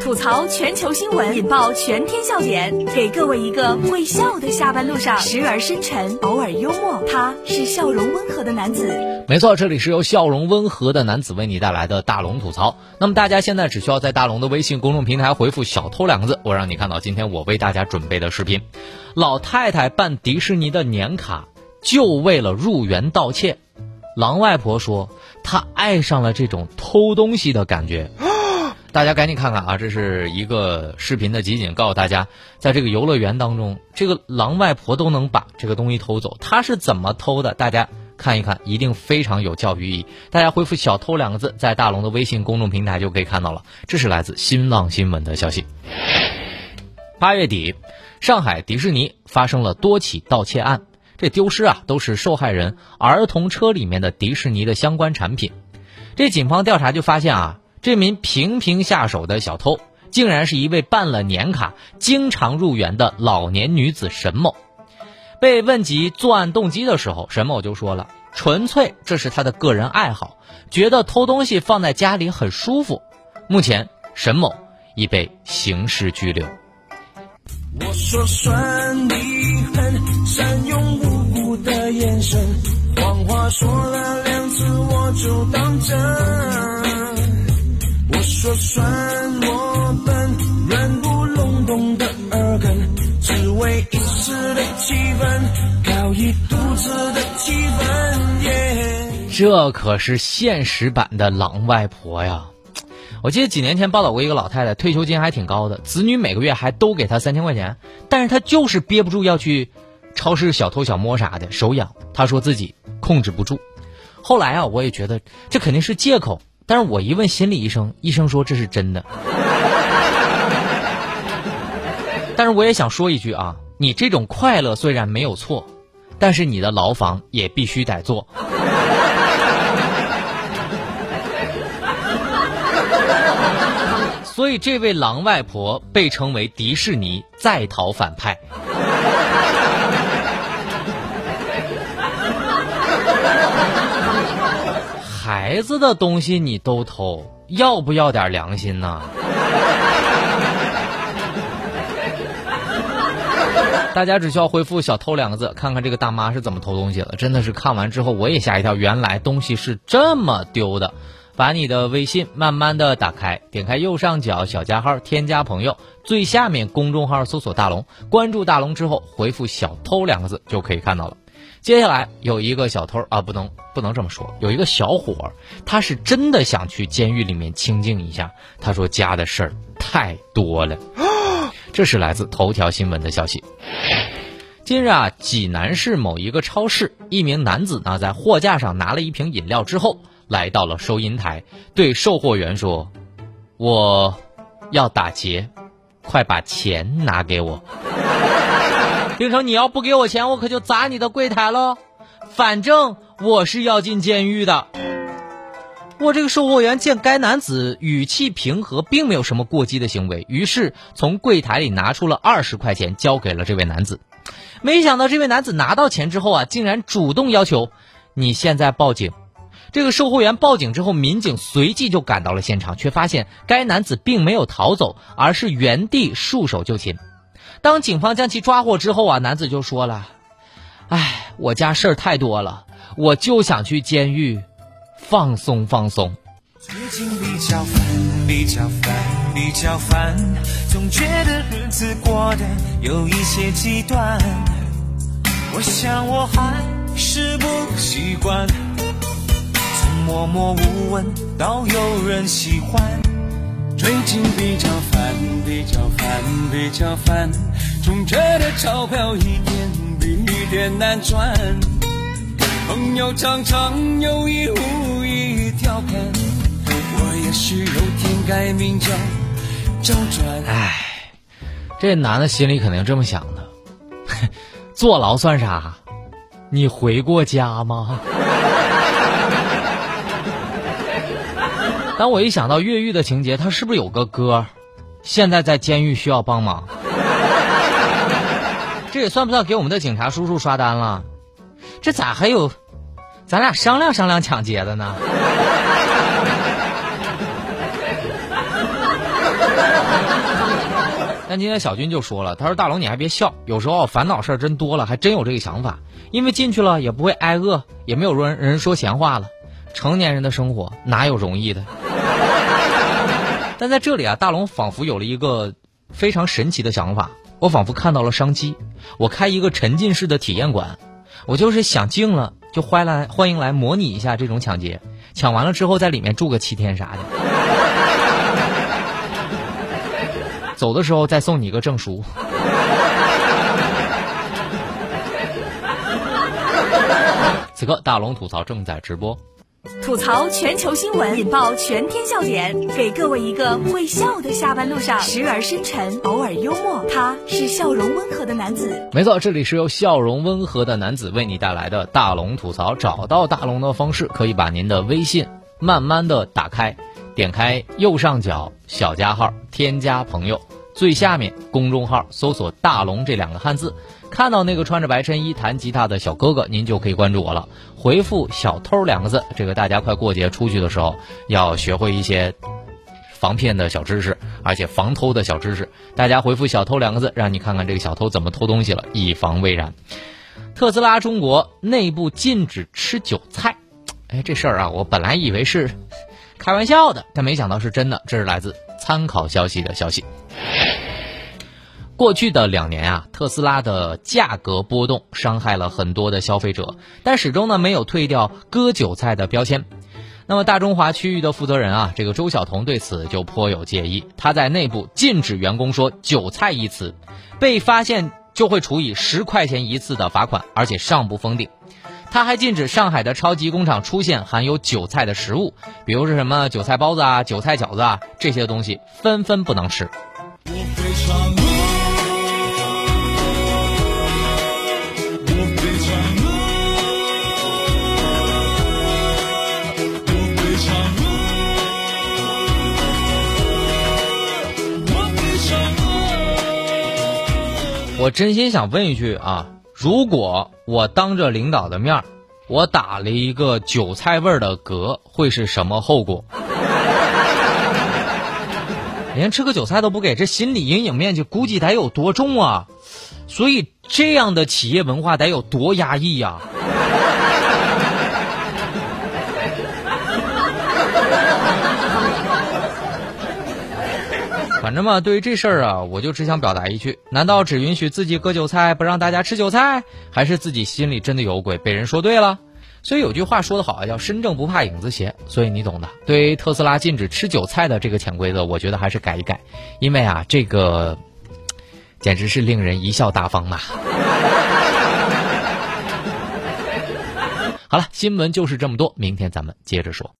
吐槽全球新闻，引爆全天笑点，给各位一个会笑的下班路上，时而深沉，偶尔幽默。他是笑容温和的男子。没错，这里是由笑容温和的男子为你带来的大龙吐槽。那么大家现在只需要在大龙的微信公众平台回复“小偷”两个字，我让你看到今天我为大家准备的视频。老太太办迪士尼的年卡，就为了入园盗窃。狼外婆说，她爱上了这种偷东西的感觉。大家赶紧看看啊！这是一个视频的集锦，告诉大家，在这个游乐园当中，这个狼外婆都能把这个东西偷走，她是怎么偷的？大家看一看，一定非常有教育意义。大家回复“小偷”两个字，在大龙的微信公众平台就可以看到了。这是来自新浪新闻的消息。八月底，上海迪士尼发生了多起盗窃案，这丢失啊都是受害人儿童车里面的迪士尼的相关产品。这警方调查就发现啊。这名频频下手的小偷，竟然是一位办了年卡、经常入园的老年女子沈某。被问及作案动机的时候，沈某就说了：“纯粹这是他的个人爱好，觉得偷东西放在家里很舒服。”目前，沈某已被刑事拘留。我说算你狠，善用无辜的眼神，谎话说了两次我就当真。说算我笨，软不隆咚的耳根，只为一时的气氛，搞一肚子的气氛。这可是现实版的狼外婆呀！我记得几年前报道过一个老太太，退休金还挺高的，子女每个月还都给她三千块钱，但是她就是憋不住要去超市小偷小摸啥的，手痒。她说自己控制不住。后来啊，我也觉得这肯定是借口。但是我一问心理医生，医生说这是真的。但是我也想说一句啊，你这种快乐虽然没有错，但是你的牢房也必须得做。所以这位狼外婆被称为迪士尼在逃反派。孩子的东西你都偷，要不要点良心呢？大家只需要回复“小偷”两个字，看看这个大妈是怎么偷东西的。真的是看完之后我也吓一跳，原来东西是这么丢的。把你的微信慢慢的打开，点开右上角小加号，添加朋友，最下面公众号搜索大龙，关注大龙之后回复“小偷”两个字就可以看到了。接下来有一个小偷啊，不能不能这么说，有一个小伙，他是真的想去监狱里面清静一下。他说家的事儿太多了。这是来自头条新闻的消息。近日啊，济南市某一个超市，一名男子呢在货架上拿了一瓶饮料之后，来到了收银台，对售货员说：“我要打劫，快把钱拿给我。”并称你要不给我钱，我可就砸你的柜台喽！反正我是要进监狱的。我这个售货员见该男子语气平和，并没有什么过激的行为，于是从柜台里拿出了二十块钱交给了这位男子。没想到这位男子拿到钱之后啊，竟然主动要求你现在报警。这个售货员报警之后，民警随即就赶到了现场，却发现该男子并没有逃走，而是原地束手就擒。当警方将其抓获之后啊，男子就说了：“哎，我家事儿太多了，我就想去监狱放松放松。”最近比较烦，比较烦，比较烦，总觉得日子过得有一些极端。我想我还是不习惯，从默默无闻到有人喜欢。最近比较烦，比较烦，比较烦，总觉得钞票一点比一点难赚。朋友常常有意无意调侃，我也许有天改名叫周转。唉，这男的心里肯定这么想的，坐牢算啥？你回过家吗？当我一想到越狱的情节，他是不是有个哥，现在在监狱需要帮忙？这也算不算给我们的警察叔叔刷单了？这咋还有，咱俩商量商量抢劫的呢？但今天小军就说了，他说大龙你还别笑，有时候烦恼事儿真多了，还真有这个想法。因为进去了也不会挨饿，也没有人人说闲话了。成年人的生活哪有容易的？但在这里啊，大龙仿佛有了一个非常神奇的想法，我仿佛看到了商机。我开一个沉浸式的体验馆，我就是想静了就欢来欢迎来模拟一下这种抢劫，抢完了之后在里面住个七天啥的，走的时候再送你一个证书。此刻大龙吐槽正在直播。吐槽全球新闻，引爆全天笑点，给各位一个会笑的下班路上，时而深沉，偶尔幽默。他是笑容温和的男子。没错，这里是由笑容温和的男子为你带来的大龙吐槽。找到大龙的方式，可以把您的微信慢慢的打开，点开右上角小加号，添加朋友，最下面公众号搜索“大龙”这两个汉字。看到那个穿着白衬衣弹吉他的小哥哥，您就可以关注我了。回复“小偷”两个字，这个大家快过节出去的时候要学会一些防骗的小知识，而且防偷的小知识。大家回复“小偷”两个字，让你看看这个小偷怎么偷东西了，以防未然。特斯拉中国内部禁止吃韭菜，哎，这事儿啊，我本来以为是开玩笑的，但没想到是真的。这是来自参考消息的消息。过去的两年啊，特斯拉的价格波动伤害了很多的消费者，但始终呢没有退掉割韭菜的标签。那么大中华区域的负责人啊，这个周晓彤对此就颇有介意，他在内部禁止员工说“韭菜”一词，被发现就会处以十块钱一次的罚款，而且上不封顶。他还禁止上海的超级工厂出现含有韭菜的食物，比如是什么韭菜包子啊、韭菜饺子啊这些东西，纷纷不能吃。我真心想问一句啊，如果我当着领导的面儿，我打了一个韭菜味儿的嗝，会是什么后果？连吃个韭菜都不给，这心理阴影面积估计得有多重啊！所以这样的企业文化得有多压抑呀？反正嘛，对于这事儿啊，我就只想表达一句：难道只允许自己割韭菜，不让大家吃韭菜？还是自己心里真的有鬼，被人说对了？所以有句话说得好啊，叫“身正不怕影子斜”，所以你懂的。对于特斯拉禁止吃韭菜的这个潜规则，我觉得还是改一改，因为啊，这个简直是令人贻笑大方嘛。好了，新闻就是这么多，明天咱们接着说。